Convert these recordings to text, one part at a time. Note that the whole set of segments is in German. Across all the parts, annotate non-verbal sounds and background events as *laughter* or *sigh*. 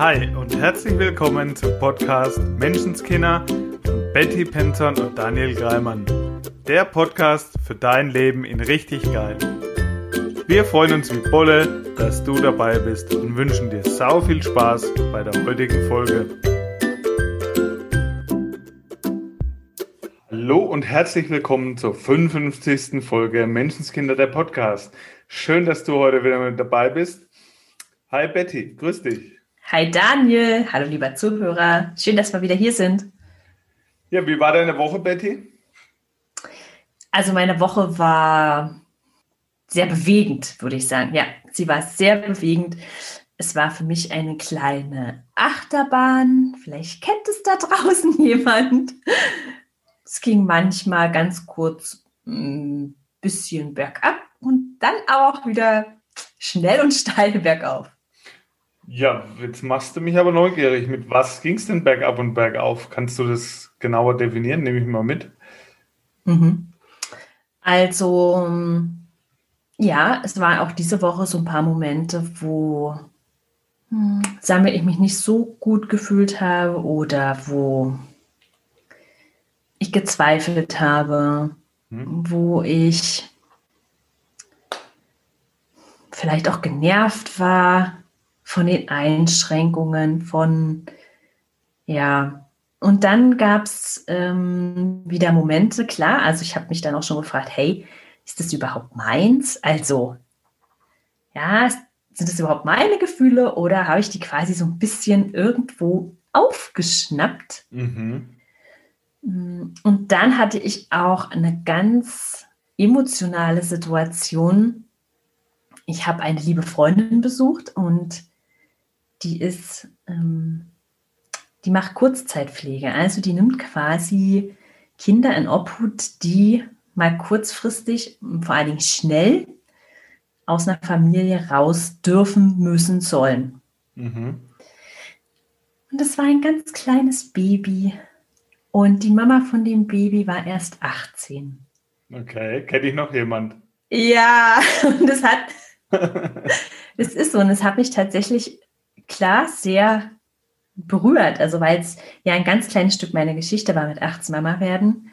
Hi und herzlich willkommen zum Podcast Menschenskinder von Betty Penton und Daniel Greimann. Der Podcast für dein Leben in richtig geil. Wir freuen uns wie Bolle, dass du dabei bist und wünschen dir sau viel Spaß bei der heutigen Folge. Hallo und herzlich willkommen zur 55. Folge Menschenskinder der Podcast. Schön, dass du heute wieder mit dabei bist. Hi Betty, grüß dich. Hi Daniel, hallo lieber Zuhörer. Schön, dass wir wieder hier sind. Ja, wie war deine Woche, Betty? Also meine Woche war sehr bewegend, würde ich sagen. Ja, sie war sehr bewegend. Es war für mich eine kleine Achterbahn. Vielleicht kennt es da *laughs* draußen jemand. Es ging manchmal ganz kurz ein bisschen bergab und dann auch wieder schnell und steil bergauf. Ja, jetzt machst du mich aber neugierig. Mit was ging es denn bergab und bergauf? Kannst du das genauer definieren? Nehme ich mal mit. Mhm. Also, ja, es waren auch diese Woche so ein paar Momente, wo, hm, sagen wir, ich mich nicht so gut gefühlt habe oder wo ich gezweifelt habe, hm. wo ich vielleicht auch genervt war von den Einschränkungen, von, ja, und dann gab es ähm, wieder Momente, klar, also ich habe mich dann auch schon gefragt, hey, ist das überhaupt meins? Also, ja, sind das überhaupt meine Gefühle oder habe ich die quasi so ein bisschen irgendwo aufgeschnappt? Mhm. Mm, und dann hatte ich auch eine ganz emotionale Situation. Ich habe eine liebe Freundin besucht und die ist, ähm, die macht Kurzzeitpflege. Also die nimmt quasi Kinder in Obhut, die mal kurzfristig, vor allen Dingen schnell, aus einer Familie raus dürfen, müssen, sollen. Mhm. Und das war ein ganz kleines Baby. Und die Mama von dem Baby war erst 18. Okay, kenne ich noch jemand? Ja, *laughs* und das hat, *laughs* das ist so, und es hat mich tatsächlich klar sehr berührt, also weil es ja ein ganz kleines Stück meiner Geschichte war mit 18 Mama werden.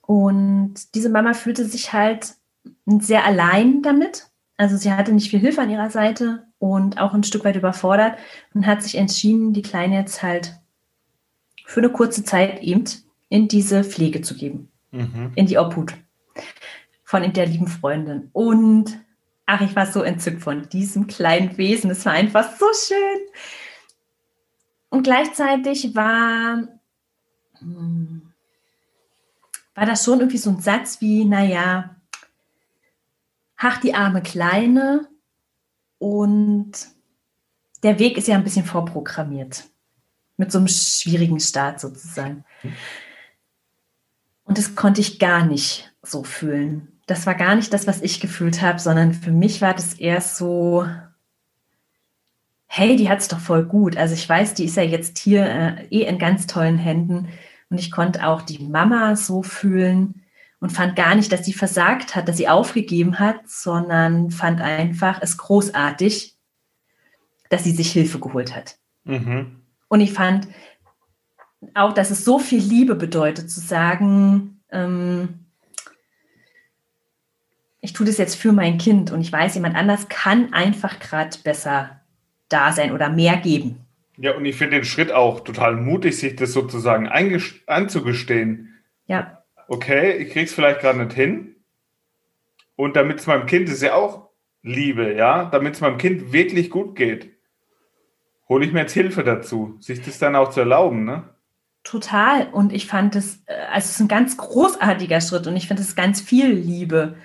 Und diese Mama fühlte sich halt sehr allein damit. Also sie hatte nicht viel Hilfe an ihrer Seite und auch ein Stück weit überfordert und hat sich entschieden, die Kleine jetzt halt für eine kurze Zeit eben in diese Pflege zu geben, mhm. in die Obhut von der lieben Freundin. Und Ach, ich war so entzückt von diesem kleinen Wesen. Es war einfach so schön. Und gleichzeitig war, hm, war das schon irgendwie so ein Satz wie, naja, ach, die arme Kleine. Und der Weg ist ja ein bisschen vorprogrammiert. Mit so einem schwierigen Start sozusagen. Und das konnte ich gar nicht so fühlen das war gar nicht das, was ich gefühlt habe, sondern für mich war das eher so, hey, die hat es doch voll gut. Also ich weiß, die ist ja jetzt hier äh, eh in ganz tollen Händen und ich konnte auch die Mama so fühlen und fand gar nicht, dass sie versagt hat, dass sie aufgegeben hat, sondern fand einfach es großartig, dass sie sich Hilfe geholt hat. Mhm. Und ich fand auch, dass es so viel Liebe bedeutet, zu sagen, ähm, ich tue das jetzt für mein Kind und ich weiß, jemand anders kann einfach gerade besser da sein oder mehr geben. Ja, und ich finde den Schritt auch total mutig, sich das sozusagen anzugestehen. Ja. Okay, ich krieg's vielleicht gerade nicht hin. Und damit es meinem Kind, das ist ja auch Liebe, ja, damit es meinem Kind wirklich gut geht, hole ich mir jetzt Hilfe dazu, sich das dann auch zu erlauben, ne? Total. Und ich fand es, äh, also es ist ein ganz großartiger Schritt und ich finde es ganz viel Liebe.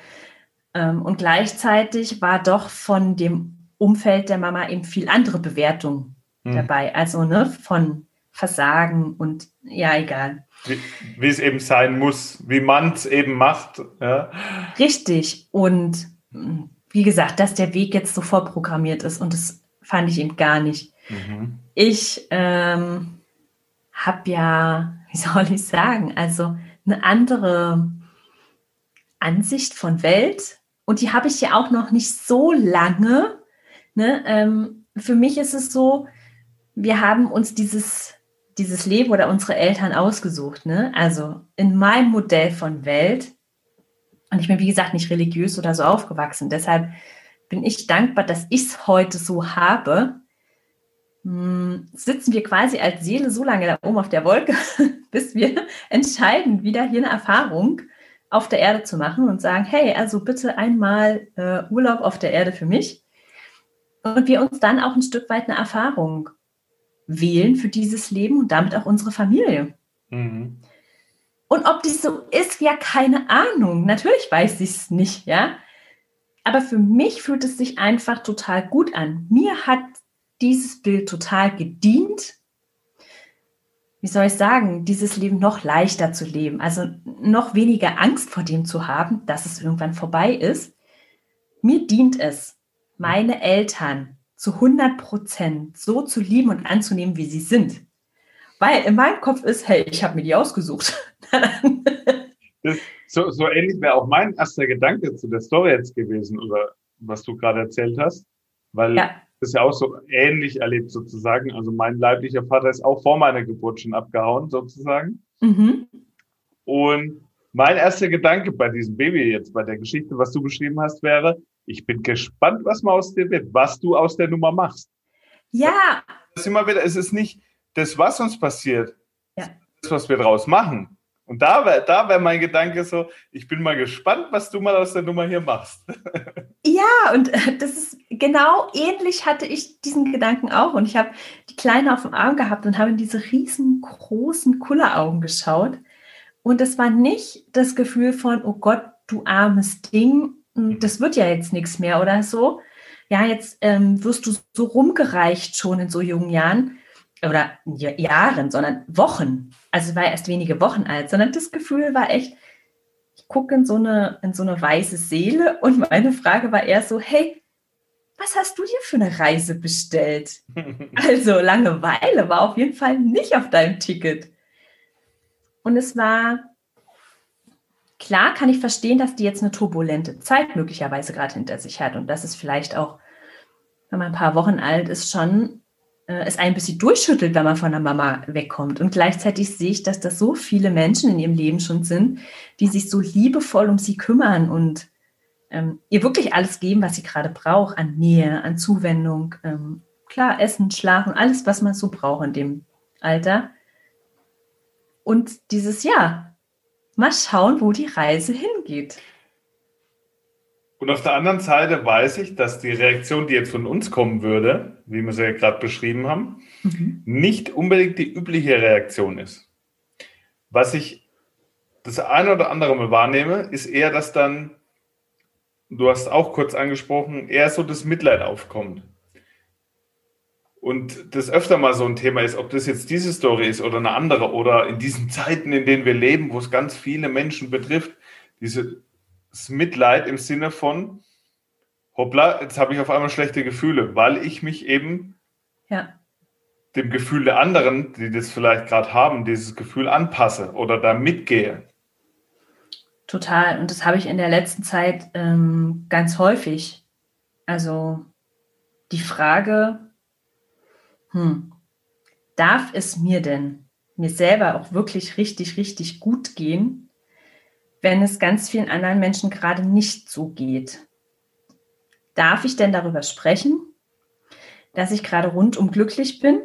Ähm, und gleichzeitig war doch von dem Umfeld der Mama eben viel andere Bewertung hm. dabei. Also ne, von Versagen und ja, egal. Wie, wie es eben sein muss, wie man es eben macht. Ja. Richtig. Und hm, wie gesagt, dass der Weg jetzt so vorprogrammiert ist und das fand ich eben gar nicht. Mhm. Ich ähm, habe ja, wie soll ich sagen, also eine andere Ansicht von Welt und die habe ich ja auch noch nicht so lange. Ne? Ähm, für mich ist es so, wir haben uns dieses, dieses Leben oder unsere Eltern ausgesucht. Ne? Also in meinem Modell von Welt, und ich bin, wie gesagt, nicht religiös oder so aufgewachsen. Deshalb bin ich dankbar, dass ich es heute so habe. Hm, sitzen wir quasi als Seele so lange da oben auf der Wolke, *laughs* bis wir entscheiden, wieder hier eine Erfahrung auf der Erde zu machen und sagen, hey, also bitte einmal äh, Urlaub auf der Erde für mich. Und wir uns dann auch ein Stück weit eine Erfahrung wählen für dieses Leben und damit auch unsere Familie. Mhm. Und ob dies so ist, ja, keine Ahnung. Natürlich weiß ich es nicht, ja. Aber für mich fühlt es sich einfach total gut an. Mir hat dieses Bild total gedient. Wie soll ich sagen, dieses Leben noch leichter zu leben, also noch weniger Angst vor dem zu haben, dass es irgendwann vorbei ist. Mir dient es, meine Eltern zu 100 Prozent so zu lieben und anzunehmen, wie sie sind. Weil in meinem Kopf ist, hey, ich habe mir die ausgesucht. *laughs* das, so, so ähnlich wäre auch mein erster Gedanke zu der Story jetzt gewesen, oder was du gerade erzählt hast. Weil ja. Das ja auch so ähnlich erlebt sozusagen. Also mein leiblicher Vater ist auch vor meiner Geburt schon abgehauen, sozusagen. Mhm. Und mein erster Gedanke bei diesem Baby jetzt, bei der Geschichte, was du beschrieben hast, wäre, ich bin gespannt, was mal aus dir wird, was du aus der Nummer machst. Ja. Das ist immer wieder, es ist nicht das, was uns passiert, ja. das, was wir draus machen. Und da wäre da wär mein Gedanke so, ich bin mal gespannt, was du mal aus der Nummer hier machst. *laughs* Ja, und äh, das ist genau ähnlich hatte ich diesen Gedanken auch. Und ich habe die Kleine auf dem Arm gehabt und habe in diese riesengroßen Kulleraugen geschaut. Und es war nicht das Gefühl von, oh Gott, du armes Ding, hm, das wird ja jetzt nichts mehr oder so. Ja, jetzt ähm, wirst du so rumgereicht schon in so jungen Jahren oder Jahren, sondern Wochen. Also war erst wenige Wochen alt, sondern das Gefühl war echt, ich gucke in so eine, in so eine weiße Seele und meine Frage war eher so, hey, was hast du dir für eine Reise bestellt? *laughs* also Langeweile war auf jeden Fall nicht auf deinem Ticket. Und es war Klar kann ich verstehen, dass die jetzt eine turbulente Zeit möglicherweise gerade hinter sich hat und dass es vielleicht auch, wenn man ein paar Wochen alt ist, schon es ein bisschen durchschüttelt, wenn man von der Mama wegkommt. Und gleichzeitig sehe ich, dass das so viele Menschen in ihrem Leben schon sind, die sich so liebevoll um sie kümmern und ähm, ihr wirklich alles geben, was sie gerade braucht, an Nähe, an Zuwendung, ähm, klar, Essen, Schlafen, alles, was man so braucht in dem Alter. Und dieses Jahr, mal schauen, wo die Reise hingeht. Und auf der anderen Seite weiß ich, dass die Reaktion, die jetzt von uns kommen würde, wie wir sie ja gerade beschrieben haben, mhm. nicht unbedingt die übliche Reaktion ist. Was ich das eine oder andere mal wahrnehme, ist eher, dass dann, du hast auch kurz angesprochen, eher so das Mitleid aufkommt. Und das öfter mal so ein Thema ist, ob das jetzt diese Story ist oder eine andere oder in diesen *laughs* Zeiten, in denen wir leben, wo es ganz viele Menschen betrifft, dieses Mitleid im Sinne von, hoppla, jetzt habe ich auf einmal schlechte Gefühle, weil ich mich eben ja. dem Gefühl der anderen, die das vielleicht gerade haben, dieses Gefühl anpasse oder da mitgehe. Total. Und das habe ich in der letzten Zeit ähm, ganz häufig. Also die Frage, hm, darf es mir denn, mir selber auch wirklich richtig, richtig gut gehen, wenn es ganz vielen anderen Menschen gerade nicht so geht? Darf ich denn darüber sprechen, dass ich gerade rundum glücklich bin,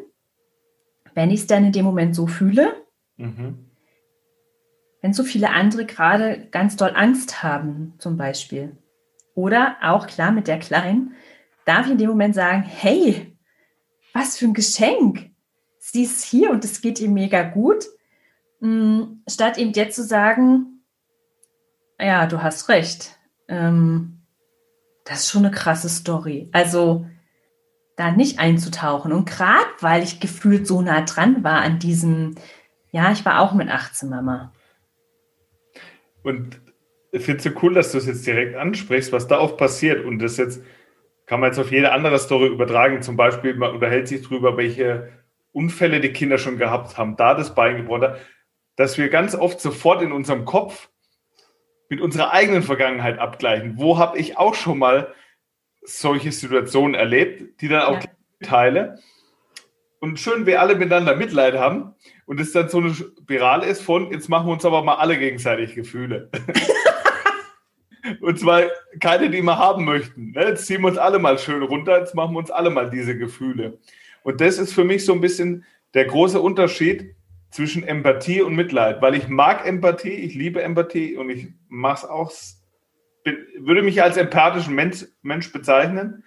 wenn ich es dann in dem Moment so fühle? Mhm. Wenn so viele andere gerade ganz doll Angst haben, zum Beispiel. Oder auch klar mit der Kleinen, darf ich in dem Moment sagen, hey, was für ein Geschenk. Sie ist hier und es geht ihr mega gut. Mm, statt ihm jetzt zu sagen, ja, du hast recht. Ähm, das ist schon eine krasse Story. Also da nicht einzutauchen. Und gerade weil ich gefühlt so nah dran war an diesem, ja, ich war auch mit 18 Mama. Und ich finde es so cool, dass du es jetzt direkt ansprichst, was da oft passiert. Und das jetzt kann man jetzt auf jede andere Story übertragen. Zum Beispiel, man unterhält sich darüber, welche Unfälle die Kinder schon gehabt haben, da das Bein gebrochen hat, dass wir ganz oft sofort in unserem Kopf mit unserer eigenen Vergangenheit abgleichen. Wo habe ich auch schon mal solche Situationen erlebt, die dann auch ja. teile? und schön wir alle miteinander Mitleid haben und es dann so eine Spirale ist von, jetzt machen wir uns aber mal alle gegenseitig Gefühle. *laughs* und zwar keine, die wir haben möchten. Ne? Jetzt ziehen wir uns alle mal schön runter, jetzt machen wir uns alle mal diese Gefühle. Und das ist für mich so ein bisschen der große Unterschied zwischen Empathie und Mitleid, weil ich mag Empathie, ich liebe Empathie und ich mache es auch, würde mich als empathischen Mensch, Mensch bezeichnen.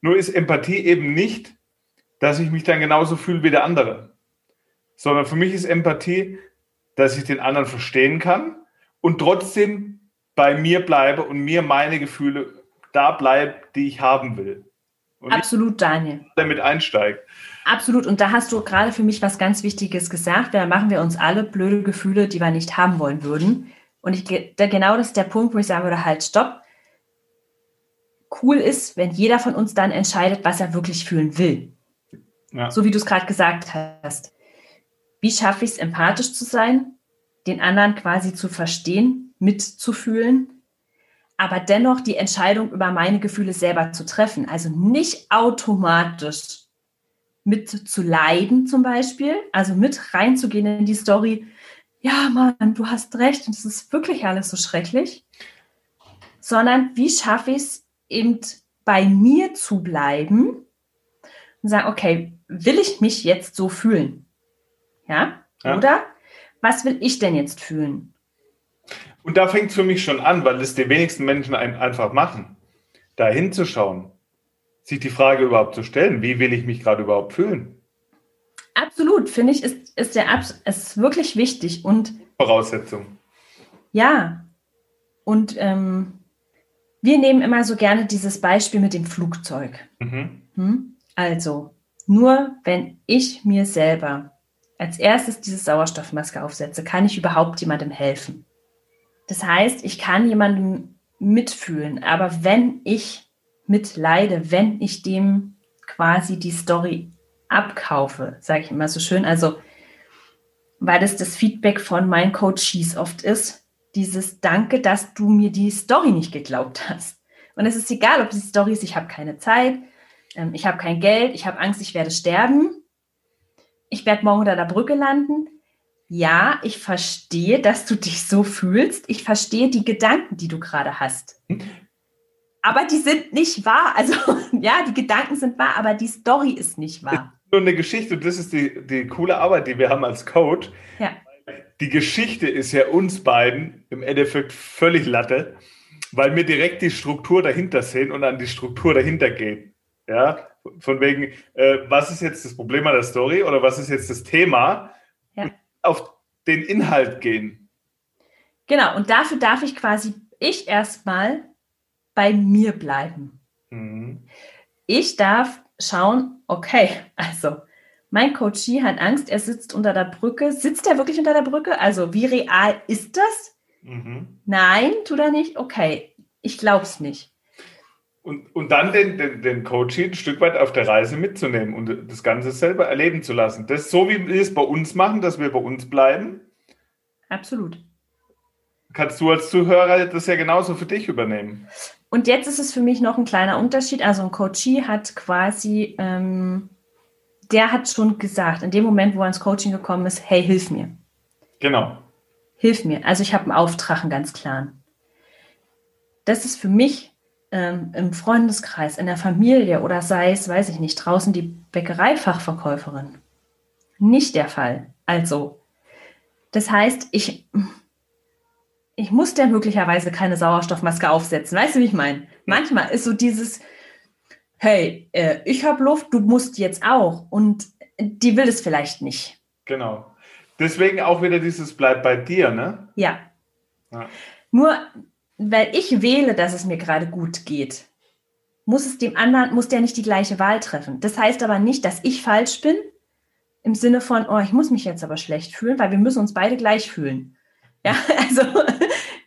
Nur ist Empathie eben nicht dass ich mich dann genauso fühle wie der andere. Sondern für mich ist Empathie, dass ich den anderen verstehen kann und trotzdem bei mir bleibe und mir meine Gefühle da bleibt, die ich haben will. Und Absolut, Daniel. Damit einsteigt. Absolut. Und da hast du gerade für mich was ganz Wichtiges gesagt. Da machen wir uns alle blöde Gefühle, die wir nicht haben wollen würden. Und ich, da genau das ist der Punkt, wo ich sagen würde, halt, stopp. Cool ist, wenn jeder von uns dann entscheidet, was er wirklich fühlen will. Ja. So wie du es gerade gesagt hast. Wie schaffe ich es, empathisch zu sein, den anderen quasi zu verstehen, mitzufühlen, aber dennoch die Entscheidung über meine Gefühle selber zu treffen. Also nicht automatisch mit zu leiden zum Beispiel, also mit reinzugehen in die Story. Ja, Mann, du hast recht und es ist wirklich alles so schrecklich. Sondern wie schaffe ich es eben bei mir zu bleiben und sagen, okay, will ich mich jetzt so fühlen? Ja? ja. Oder was will ich denn jetzt fühlen? Und da fängt es für mich schon an, weil es die wenigsten Menschen einfach machen, da hinzuschauen, sich die Frage überhaupt zu stellen, wie will ich mich gerade überhaupt fühlen? Absolut, finde ich, ist, ist, der, ist wirklich wichtig und Voraussetzung. Ja, und ähm, wir nehmen immer so gerne dieses Beispiel mit dem Flugzeug. Mhm. Hm? Also, nur wenn ich mir selber als erstes diese Sauerstoffmaske aufsetze, kann ich überhaupt jemandem helfen. Das heißt, ich kann jemandem mitfühlen, aber wenn ich mitleide, wenn ich dem quasi die Story abkaufe, sage ich immer so schön, also weil das das Feedback von meinen Coaches oft ist, dieses Danke, dass du mir die Story nicht geglaubt hast. Und es ist egal, ob die Story ist, ich habe keine Zeit, ähm, ich habe kein Geld, ich habe Angst, ich werde sterben, ich werde morgen unter der Brücke landen. Ja, ich verstehe, dass du dich so fühlst. Ich verstehe die Gedanken, die du gerade hast. Aber die sind nicht wahr. Also *laughs* ja, die Gedanken sind wahr, aber die Story ist nicht wahr. *laughs* Nur eine Geschichte, und das ist die, die coole Arbeit, die wir haben als Coach. Ja. Die Geschichte ist ja uns beiden im Endeffekt völlig Latte, weil wir direkt die Struktur dahinter sehen und an die Struktur dahinter gehen. Ja, von wegen, äh, was ist jetzt das Problem an der Story oder was ist jetzt das Thema? Ja. Auf den Inhalt gehen. Genau, und dafür darf ich quasi, ich erstmal bei mir bleiben. Mhm. Ich darf schauen, okay, also mein Coachie hat Angst, er sitzt unter der Brücke. Sitzt er wirklich unter der Brücke? Also wie real ist das? Mhm. Nein, tut er nicht? Okay, ich glaube es nicht. Und, und dann den, den, den Coach ein Stück weit auf der Reise mitzunehmen und das Ganze selber erleben zu lassen. Das ist so, wie wir es bei uns machen, dass wir bei uns bleiben. Absolut. Kannst du als Zuhörer das ja genauso für dich übernehmen. Und jetzt ist es für mich noch ein kleiner Unterschied. Also ein Coachie hat quasi, ähm, der hat schon gesagt, in dem Moment, wo er ins Coaching gekommen ist, hey, hilf mir. Genau. Hilf mir. Also ich habe einen Auftrag, einen ganz klaren. Das ist für mich ähm, im Freundeskreis, in der Familie oder sei es, weiß ich nicht, draußen die Bäckereifachverkäuferin. Nicht der Fall. Also, das heißt, ich, ich muss der möglicherweise keine Sauerstoffmaske aufsetzen. Weißt du, wie ich meine? Manchmal ist so dieses, hey, äh, ich habe Luft, du musst jetzt auch. Und die will es vielleicht nicht. Genau. Deswegen auch wieder dieses Bleib bei dir, ne? Ja. ja. Nur weil ich wähle, dass es mir gerade gut geht, muss es dem anderen, muss der nicht die gleiche Wahl treffen. Das heißt aber nicht, dass ich falsch bin, im Sinne von, oh, ich muss mich jetzt aber schlecht fühlen, weil wir müssen uns beide gleich fühlen. Ja, *laughs* also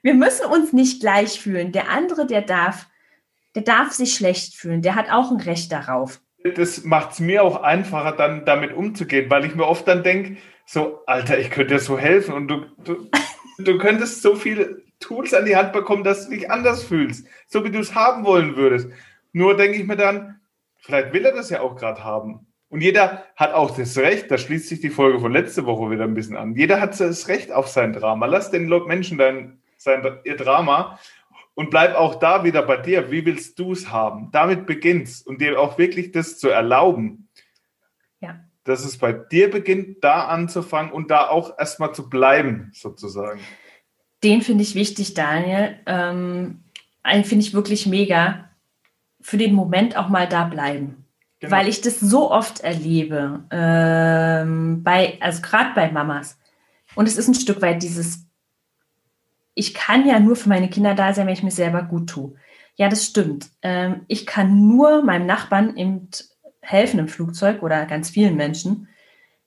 wir müssen uns nicht gleich fühlen. Der andere, der darf, der darf sich schlecht fühlen. Der hat auch ein Recht darauf. Das macht es mir auch einfacher, dann damit umzugehen, weil ich mir oft dann denke, so, Alter, ich könnte dir so helfen und du, du, *laughs* du könntest so viel Tools an die Hand bekommen, dass du dich anders fühlst, so wie du es haben wollen würdest. Nur denke ich mir dann, vielleicht will er das ja auch gerade haben. Und jeder hat auch das Recht, da schließt sich die Folge von letzter Woche wieder ein bisschen an. Jeder hat das Recht auf sein Drama. Lass den Menschen dein, sein, ihr Drama und bleib auch da wieder bei dir. Wie willst du es haben? Damit beginnst und dir auch wirklich das zu erlauben. Ja. Dass es bei dir beginnt, da anzufangen und da auch erstmal zu bleiben, sozusagen. Den finde ich wichtig, Daniel. Ähm, finde ich wirklich mega. Für den Moment auch mal da bleiben. Genau. Weil ich das so oft erlebe, ähm, bei, also gerade bei Mamas. Und es ist ein Stück weit dieses, ich kann ja nur für meine Kinder da sein, wenn ich mir selber gut tue. Ja, das stimmt. Ähm, ich kann nur meinem Nachbarn im helfen im Flugzeug oder ganz vielen Menschen,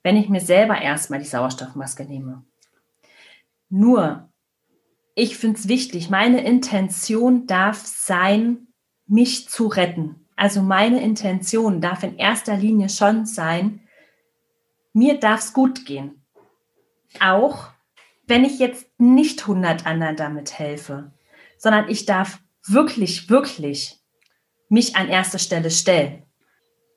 wenn ich mir selber erstmal die Sauerstoffmaske nehme. Nur, ich finde es wichtig, meine Intention darf sein, mich zu retten. Also meine Intention darf in erster Linie schon sein, mir darf es gut gehen. Auch wenn ich jetzt nicht 100 anderen damit helfe, sondern ich darf wirklich, wirklich mich an erster Stelle stellen.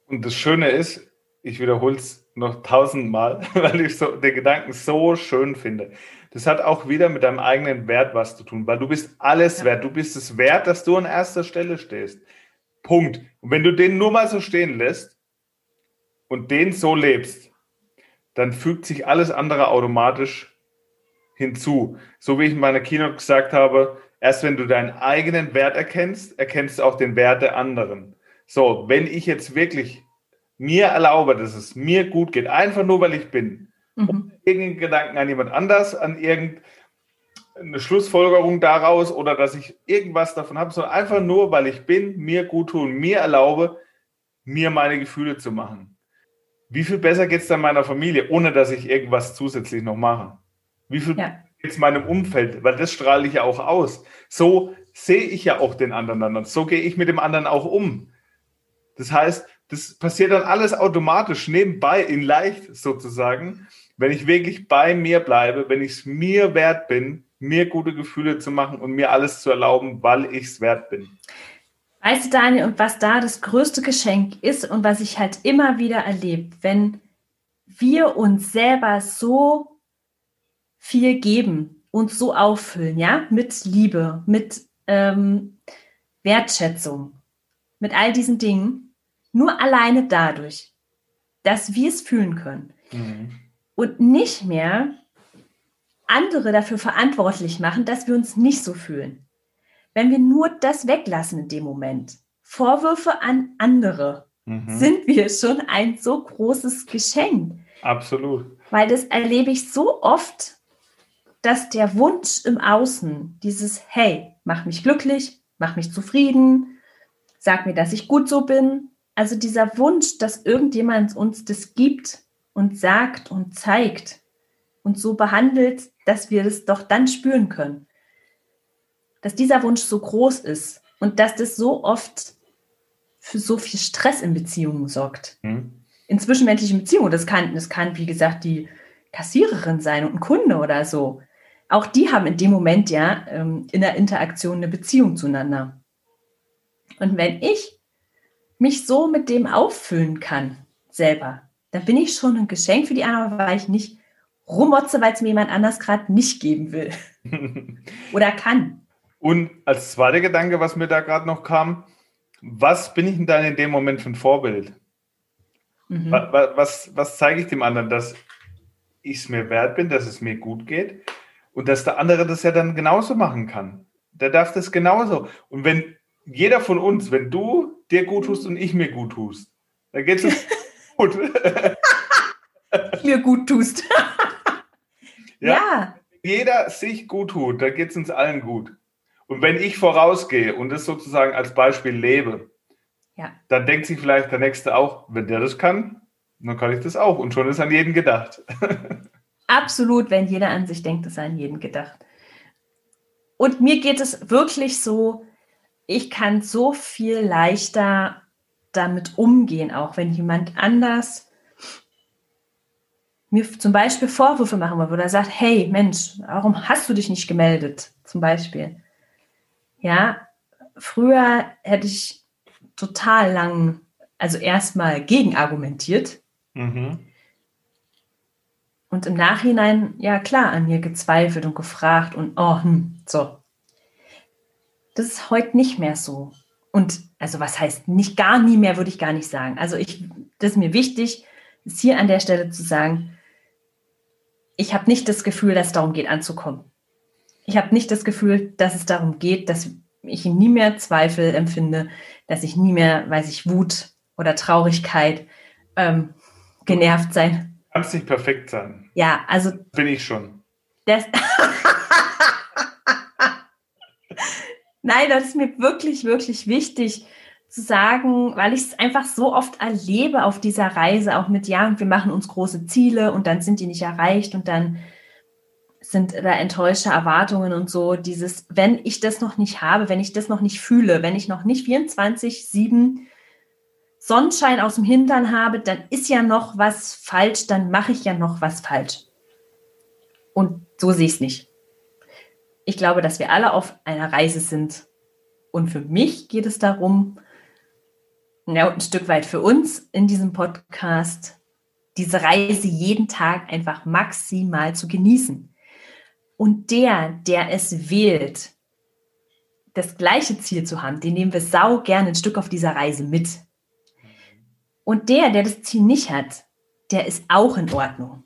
Und das Schöne ist, ich wiederhole es noch tausendmal, *laughs* weil ich so, den Gedanken so schön finde. Das hat auch wieder mit deinem eigenen Wert was zu tun, weil du bist alles ja. wert. Du bist es wert, dass du an erster Stelle stehst. Punkt. Und wenn du den nur mal so stehen lässt und den so lebst, dann fügt sich alles andere automatisch hinzu. So wie ich in meiner Keynote gesagt habe, erst wenn du deinen eigenen Wert erkennst, erkennst du auch den Wert der anderen. So, wenn ich jetzt wirklich mir erlaube, dass es mir gut geht, einfach nur weil ich bin, mhm. irgendeinen Gedanken an jemand anders, an irgendein eine Schlussfolgerung daraus oder dass ich irgendwas davon habe, sondern einfach nur, weil ich bin, mir gut tun, mir erlaube, mir meine Gefühle zu machen. Wie viel besser geht es dann meiner Familie, ohne dass ich irgendwas zusätzlich noch mache? Wie viel ja. geht es meinem Umfeld? Weil das strahle ich ja auch aus. So sehe ich ja auch den anderen dann. So gehe ich mit dem anderen auch um. Das heißt, das passiert dann alles automatisch nebenbei in leicht sozusagen, wenn ich wirklich bei mir bleibe, wenn ich es mir wert bin, mir gute Gefühle zu machen und mir alles zu erlauben, weil ich es wert bin. Weißt du, Daniel, und was da das größte Geschenk ist und was ich halt immer wieder erlebe, wenn wir uns selber so viel geben, uns so auffüllen, ja, mit Liebe, mit ähm, Wertschätzung, mit all diesen Dingen, nur alleine dadurch, dass wir es fühlen können mhm. und nicht mehr andere dafür verantwortlich machen, dass wir uns nicht so fühlen. Wenn wir nur das weglassen in dem Moment, Vorwürfe an andere, mhm. sind wir schon ein so großes Geschenk. Absolut. Weil das erlebe ich so oft, dass der Wunsch im Außen, dieses Hey, mach mich glücklich, mach mich zufrieden, sag mir, dass ich gut so bin. Also dieser Wunsch, dass irgendjemand uns das gibt und sagt und zeigt und so behandelt, dass wir es doch dann spüren können. Dass dieser Wunsch so groß ist und dass das so oft für so viel Stress in Beziehungen sorgt. Mhm. In zwischenmenschlichen Beziehungen. Das kann, das kann, wie gesagt, die Kassiererin sein und ein Kunde oder so. Auch die haben in dem Moment ja ähm, in der Interaktion eine Beziehung zueinander. Und wenn ich mich so mit dem auffüllen kann, selber, dann bin ich schon ein Geschenk für die anderen, weil ich nicht rummotze, weil es mir jemand anders gerade nicht geben will. *laughs* Oder kann. Und als zweiter Gedanke, was mir da gerade noch kam, was bin ich denn dann in dem Moment für ein Vorbild? Mhm. Was, was, was zeige ich dem anderen, dass ich es mir wert bin, dass es mir gut geht und dass der andere das ja dann genauso machen kann. Der darf das genauso. Und wenn jeder von uns, wenn du dir gut tust und ich mir gut tust, dann geht es *laughs* gut. mir gut tust. *laughs* Ja? ja. Jeder sich gut tut, da geht es uns allen gut. Und wenn ich vorausgehe und das sozusagen als Beispiel lebe, ja. dann denkt sich vielleicht der Nächste auch, wenn der das kann, dann kann ich das auch. Und schon ist an jeden gedacht. *laughs* Absolut, wenn jeder an sich denkt, ist an jeden gedacht. Und mir geht es wirklich so, ich kann so viel leichter damit umgehen, auch wenn jemand anders mir zum Beispiel Vorwürfe machen will oder sagt, hey Mensch, warum hast du dich nicht gemeldet? Zum Beispiel. Ja, früher hätte ich total lang also erstmal gegenargumentiert. Mhm. Und im Nachhinein, ja klar, an mir gezweifelt und gefragt und oh, hm, so. Das ist heute nicht mehr so. Und also was heißt nicht gar nie mehr, würde ich gar nicht sagen. Also ich, das ist mir wichtig, ist hier an der Stelle zu sagen, ich habe nicht das Gefühl, dass es darum geht, anzukommen. Ich habe nicht das Gefühl, dass es darum geht, dass ich nie mehr Zweifel empfinde, dass ich nie mehr, weiß ich, Wut oder Traurigkeit, ähm, genervt sein. Kann es nicht perfekt sein. Ja, also. Bin ich schon. Das *laughs* Nein, das ist mir wirklich, wirklich wichtig zu sagen, weil ich es einfach so oft erlebe auf dieser Reise, auch mit, ja, wir machen uns große Ziele und dann sind die nicht erreicht und dann sind da enttäuschte Erwartungen und so. Dieses, wenn ich das noch nicht habe, wenn ich das noch nicht fühle, wenn ich noch nicht 24, 7 Sonnenschein aus dem Hintern habe, dann ist ja noch was falsch, dann mache ich ja noch was falsch. Und so sehe ich es nicht. Ich glaube, dass wir alle auf einer Reise sind. Und für mich geht es darum, ja, ein Stück weit für uns in diesem Podcast, diese Reise jeden Tag einfach maximal zu genießen. Und der, der es wählt, das gleiche Ziel zu haben, den nehmen wir sau gerne ein Stück auf dieser Reise mit. Und der, der das Ziel nicht hat, der ist auch in Ordnung.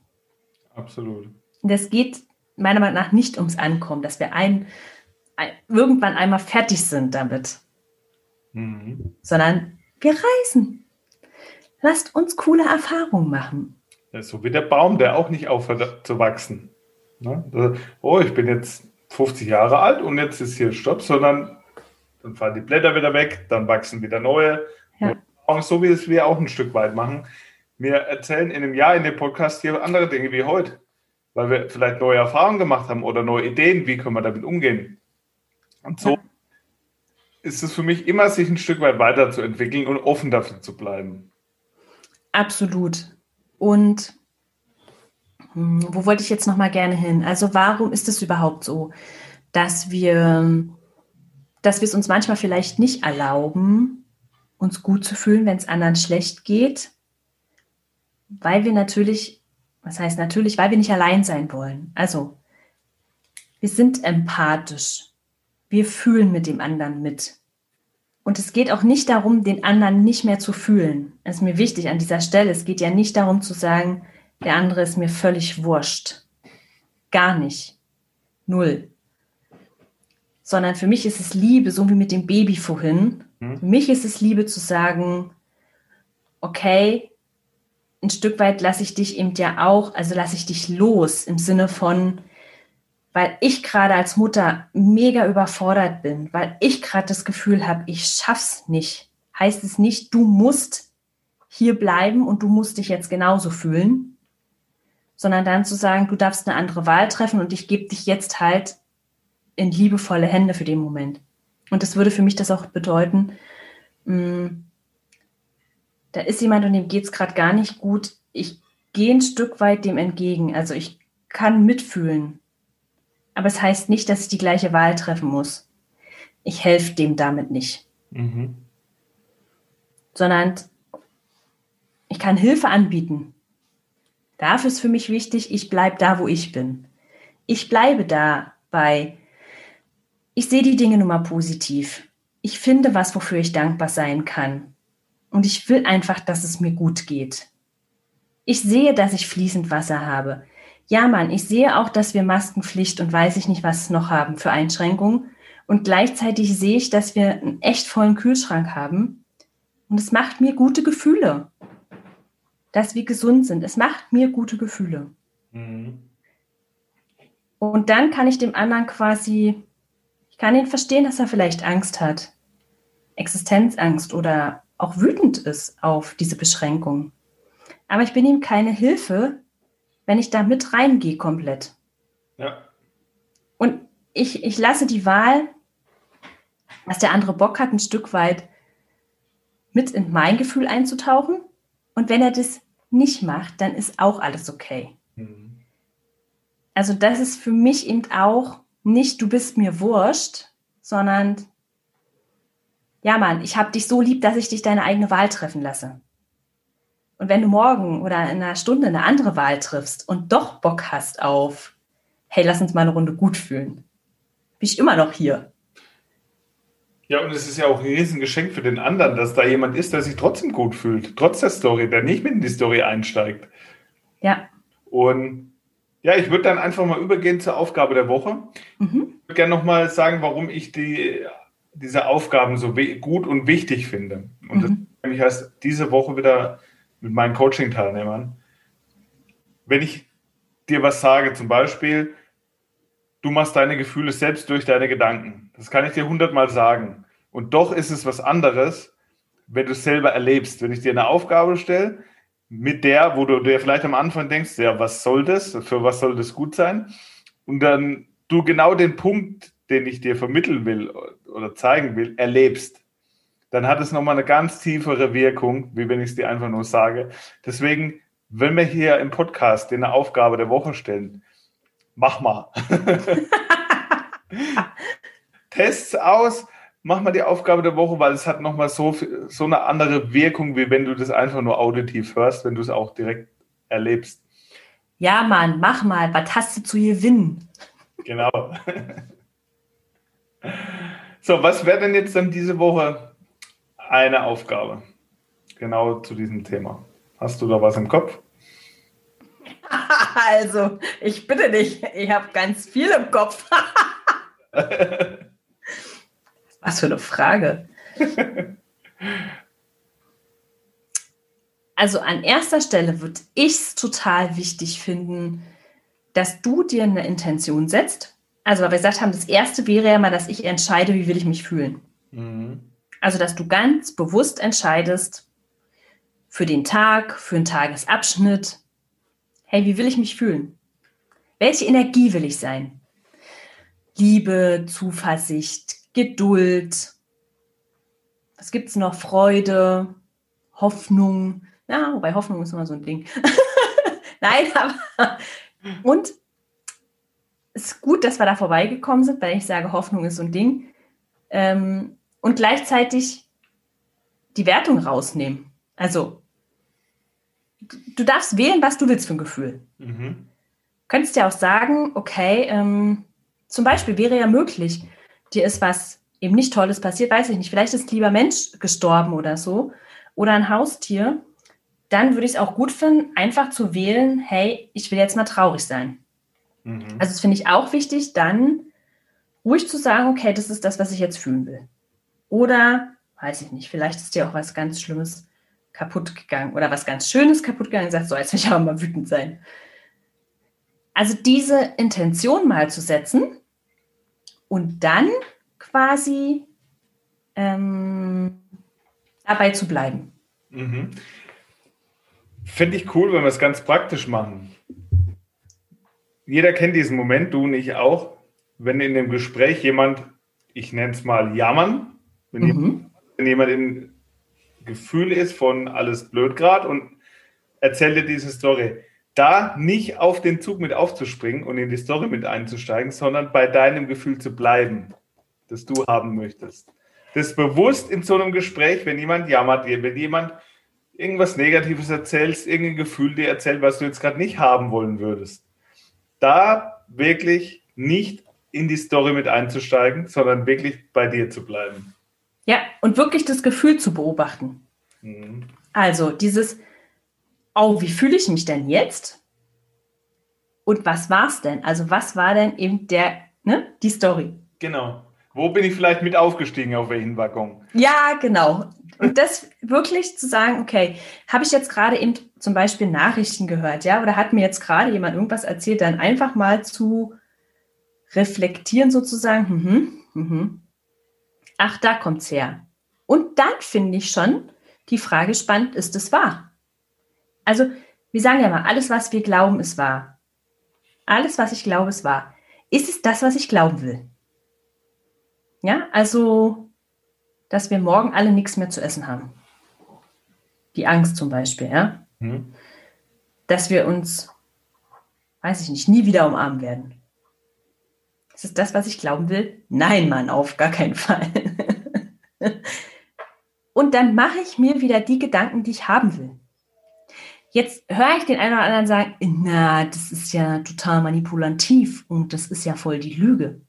Absolut. Das geht meiner Meinung nach nicht ums Ankommen, dass wir ein, ein irgendwann einmal fertig sind damit, mhm. sondern wir reisen. Lasst uns coole Erfahrungen machen. Ja, so wie der Baum, der auch nicht aufhört zu wachsen. Ne? Oh, ich bin jetzt 50 Jahre alt und jetzt ist hier Stopp, sondern dann fallen die Blätter wieder weg, dann wachsen wieder neue. Ja. So wie es wir auch ein Stück weit machen. Wir erzählen in einem Jahr in dem Podcast hier andere Dinge wie heute, weil wir vielleicht neue Erfahrungen gemacht haben oder neue Ideen, wie können wir damit umgehen. Und so ja ist es für mich immer, sich ein Stück weit weiterzuentwickeln und offen dafür zu bleiben. Absolut. Und hm, wo wollte ich jetzt noch mal gerne hin? Also warum ist es überhaupt so, dass wir, dass wir es uns manchmal vielleicht nicht erlauben, uns gut zu fühlen, wenn es anderen schlecht geht? Weil wir natürlich, was heißt natürlich, weil wir nicht allein sein wollen. Also wir sind empathisch wir fühlen mit dem anderen mit. Und es geht auch nicht darum, den anderen nicht mehr zu fühlen. Das ist mir wichtig an dieser Stelle. Es geht ja nicht darum zu sagen, der andere ist mir völlig wurscht. Gar nicht. Null. Sondern für mich ist es Liebe, so wie mit dem Baby vorhin. Mhm. Für mich ist es Liebe zu sagen, okay, ein Stück weit lasse ich dich eben ja auch, also lasse ich dich los im Sinne von, weil ich gerade als Mutter mega überfordert bin, weil ich gerade das Gefühl habe, ich schaff's nicht, heißt es nicht, du musst hier bleiben und du musst dich jetzt genauso fühlen, sondern dann zu sagen, du darfst eine andere Wahl treffen und ich gebe dich jetzt halt in liebevolle Hände für den Moment. Und das würde für mich das auch bedeuten, mh, mm, da ist jemand und dem geht's gerade gar nicht gut. Ich gehe ein Stück weit dem entgegen. Also ich kann mitfühlen aber es heißt nicht, dass ich die gleiche Wahl treffen muss. Ich helfe dem damit nicht. Mhm. Sondern ich kann Hilfe anbieten. Dafür ist für mich wichtig, ich bleibe da, wo ich bin. Ich bleibe da bei, ich sehe die Dinge nun mal positiv. Ich finde was, wofür ich dankbar sein kann. Und ich will einfach, dass es mir gut geht. Ich sehe, dass ich fließend Wasser habe ja Mann, ich sehe auch, dass wir Maskenpflicht und weiß ich nicht, was noch haben für Einschränkungen. Und gleichzeitig sehe ich, dass wir einen echt vollen Kühlschrank haben. Und es macht mir gute Gefühle, dass wir gesund sind. Es macht mir gute Gefühle. Mhm. Und dann kann ich dem anderen quasi, kann ihn verstehen, dass er vielleicht Angst hat, Existenzangst oder auch wütend ist auf diese Beschränkung. Aber ich bin ihm keine Hilfe, wenn ich da mit reingehe komplett. Ja. Und ich, ich lasse die Wahl, dass der andere Bock hat, ein Stück weit mit in mein Gefühl einzutauchen. Und wenn er das nicht macht, dann ist auch alles okay. Mhm. Also das ist für mich eben auch nicht, du bist mir wurscht, sondern ja Mann, ich habe dich so lieb, dass ich dich deine eigene Wahl treffen lasse. Und wenn du morgen oder in einer Stunde eine andere Wahl triffst und doch Bock hast auf, hey, lass uns mal eine Runde gut fühlen, bin ich immer noch hier. Ja, und es ist ja auch ein Riesengeschenk für den anderen, dass da jemand ist, der sich trotzdem gut fühlt, trotz der Story, der nicht mit in die Story einsteigt. Ja. Und ja, ich würde dann einfach mal übergehen zur Aufgabe der Woche. Mhm. Ich würde gerne nochmal sagen, warum ich die, diese Aufgaben so gut und wichtig finde. Und mhm. das nämlich heißt, diese Woche wieder mit meinen Coaching-Teilnehmern. Wenn ich dir was sage, zum Beispiel, du machst deine Gefühle selbst durch deine Gedanken. Das kann ich dir hundertmal sagen. Und doch ist es was anderes, wenn du es selber erlebst. Wenn ich dir eine Aufgabe stelle, mit der, wo du dir vielleicht am Anfang denkst, ja, was soll das? Für was soll das gut sein? Und dann du genau den Punkt, den ich dir vermitteln will oder zeigen will, erlebst, dann hat es nochmal eine ganz tiefere Wirkung, wie wenn ich es dir einfach nur sage. Deswegen, wenn wir hier im Podcast dir eine Aufgabe der Woche stellen, mach mal. *laughs* Tests aus, mach mal die Aufgabe der Woche, weil es hat nochmal so, so eine andere Wirkung, wie wenn du das einfach nur auditiv hörst, wenn du es auch direkt erlebst. Ja, Mann, mach mal, was hast du zu gewinnen? Genau. so, was wäre denn jetzt dann diese Woche eine Aufgabe? Genau zu diesem Thema. Hast du da was im Kopf? *laughs* Also, ich bitte dich, ich habe ganz viel im Kopf. *laughs* Was für eine Frage. *laughs* Also an erster Stelle würde ich es total wichtig finden, dass du dir eine Intention setzt. Also, weil wir gesagt haben, das erste wäre ja mal, dass ich entscheide, wie will ich mich fühlen. Mhm. Also, dass du ganz bewusst entscheidest für den Tag, für einen Tagesabschnitt, hey, wie will ich mich fühlen? Welche Energie will ich sein? Liebe, Zuversicht, Geduld. Was gibt es noch? Freude, Hoffnung. Ja, wobei Hoffnung ist immer so ein Ding. *laughs* Nein, aber. Und es ist gut, dass wir da vorbeigekommen sind, weil ich sage, Hoffnung ist so ein Ding. Ähm, und gleichzeitig die Wertung rausnehmen. Also, du darfst wählen, was du willst für ein Gefühl. Mhm. Könntest ja auch sagen, okay, ähm, zum Beispiel wäre ja möglich, dir ist was eben nicht Tolles passiert, weiß ich nicht, vielleicht ist ein lieber Mensch gestorben oder so oder ein Haustier, dann würde ich es auch gut finden, einfach zu wählen, hey, ich will jetzt mal traurig sein. Mhm. Also das finde ich auch wichtig, dann ruhig zu sagen, okay, das ist das, was ich jetzt fühlen will. Oder, weiß ich nicht, vielleicht ist dir auch was ganz Schlimmes kaputt gegangen oder was ganz Schönes kaputt gegangen und sagt, so, jetzt will ich aber mal wütend sein. Also diese Intention mal zu setzen und dann quasi ähm, dabei zu bleiben. Mhm. Finde ich cool, wenn wir es ganz praktisch machen. Jeder kennt diesen Moment, du und ich auch, wenn in dem Gespräch jemand, ich nenne es mal jammern, wenn, mhm. jemand, wenn jemand im Gefühl ist von alles blöd gerade und erzählt dir diese Story da nicht auf den Zug mit aufzuspringen und in die Story mit einzusteigen, sondern bei deinem Gefühl zu bleiben, das du haben möchtest. Das bewusst in so einem Gespräch, wenn jemand jammert dir, wenn jemand irgendwas Negatives erzählt, irgendein Gefühl dir erzählt, was du jetzt gerade nicht haben wollen würdest, da wirklich nicht in die Story mit einzusteigen, sondern wirklich bei dir zu bleiben. Ja, und wirklich das Gefühl zu beobachten. Mhm. Also dieses, oh, wie fühle ich mich denn jetzt? Und was war es denn? Also was war denn eben der, ne, die Story? Genau. Wo bin ich vielleicht mit aufgestiegen, auf welchen Waggon? Ja, genau. Und das wirklich zu sagen, okay, habe ich jetzt gerade eben zum Beispiel Nachrichten gehört, ja, oder hat mir jetzt gerade jemand irgendwas erzählt, dann einfach mal zu reflektieren sozusagen, mhm, mhm. ach, da kommt's her. Und dann finde ich schon die Frage spannend, ist es wahr? Also, wir sagen ja mal, alles, was wir glauben, ist wahr. Alles, was ich glaube, ist wahr. Ist es das, was ich glauben will? Ja, also, dass wir morgen alle nichts mehr zu essen haben. Die Angst zum Beispiel, ja. Mhm. Dass wir uns, weiß ich nicht, nie wieder umarmen werden. Ist es das, was ich glauben will? Nein, Mann, auf gar keinen Fall. *laughs* Und dann mache ich mir wieder die Gedanken, die ich haben will. Jetzt höre ich den einen oder anderen sagen, na, das ist ja total manipulativ und das ist ja voll die Lüge.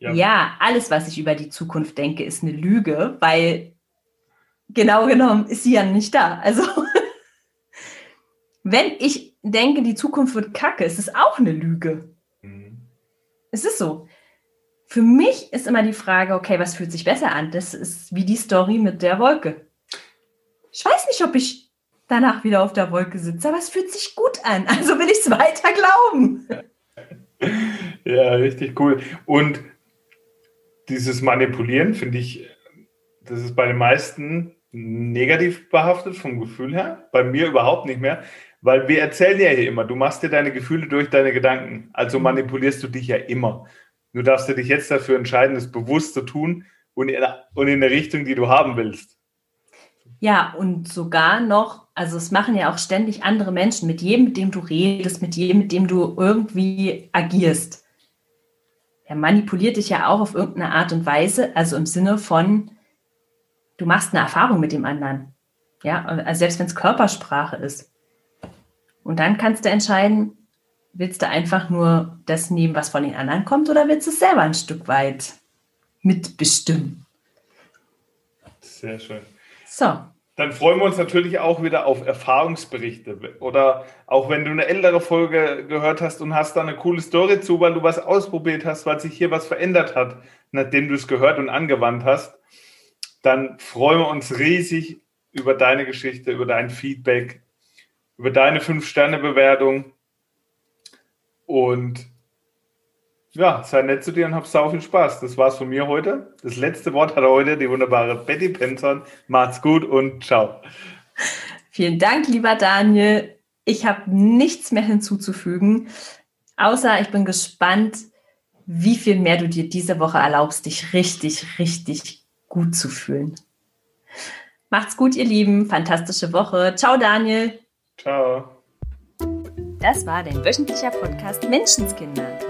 Ja. ja, alles, was ich über die Zukunft denke, ist eine Lüge, weil genau genommen ist sie ja nicht da. Also, *laughs* wenn ich denke, die Zukunft wird kacke, ist es auch eine Lüge. Mhm. Es ist so. Für mich ist immer die Frage, okay, was fühlt sich besser an? Das ist wie die Story mit der Wolke. Ich weiß nicht, ob ich danach wieder auf der Wolke sitze, aber es fühlt sich gut an. Also will ich es weiter glauben. *laughs* Ja, richtig cool. Und dieses Manipulieren finde ich, das ist bei den meisten negativ behaftet vom Gefühl her. Bei mir überhaupt nicht mehr, weil wir erzählen ja hier immer, du machst dir deine Gefühle durch deine Gedanken. Also manipulierst du dich ja immer. Du darfst dich jetzt dafür entscheiden, es bewusst zu tun und in, und in eine Richtung, die du haben willst. Ja, und sogar noch, also es machen ja auch ständig andere Menschen, mit jedem, mit dem du redest, mit jedem, mit dem du irgendwie agierst er manipuliert dich ja auch auf irgendeine Art und Weise, also im Sinne von, du machst eine Erfahrung mit dem anderen. Ja, also selbst wenn es Körpersprache ist. Und dann kannst du entscheiden, willst du einfach nur das nehmen, was von den anderen kommt, oder willst du es selber ein Stück weit mitbestimmen? Sehr schön. So. Dann freuen wir uns natürlich auch wieder auf Erfahrungsberichte. Oder auch wenn du eine ältere Folge gehört hast und hast da eine coole Story zu, weil du was ausprobiert hast, weil sich hier was verändert hat, nachdem du es gehört und angewandt hast, dann freuen wir uns riesig über deine Geschichte, über dein Feedback, über deine 5-Sterne-Bewertung. Und ja, sei nett zu dir und hab sau viel Spaß. Das war's von mir heute. Das letzte Wort hat heute die wunderbare Betty Penson. Macht's gut und ciao. Vielen Dank, lieber Daniel. Ich habe nichts mehr hinzuzufügen, außer ich bin gespannt, wie viel mehr du dir diese Woche erlaubst, dich richtig, richtig gut zu fühlen. Macht's gut, ihr Lieben. Fantastische Woche. Ciao, Daniel. Ciao. Das war dein wöchentlicher Podcast Menschenskinder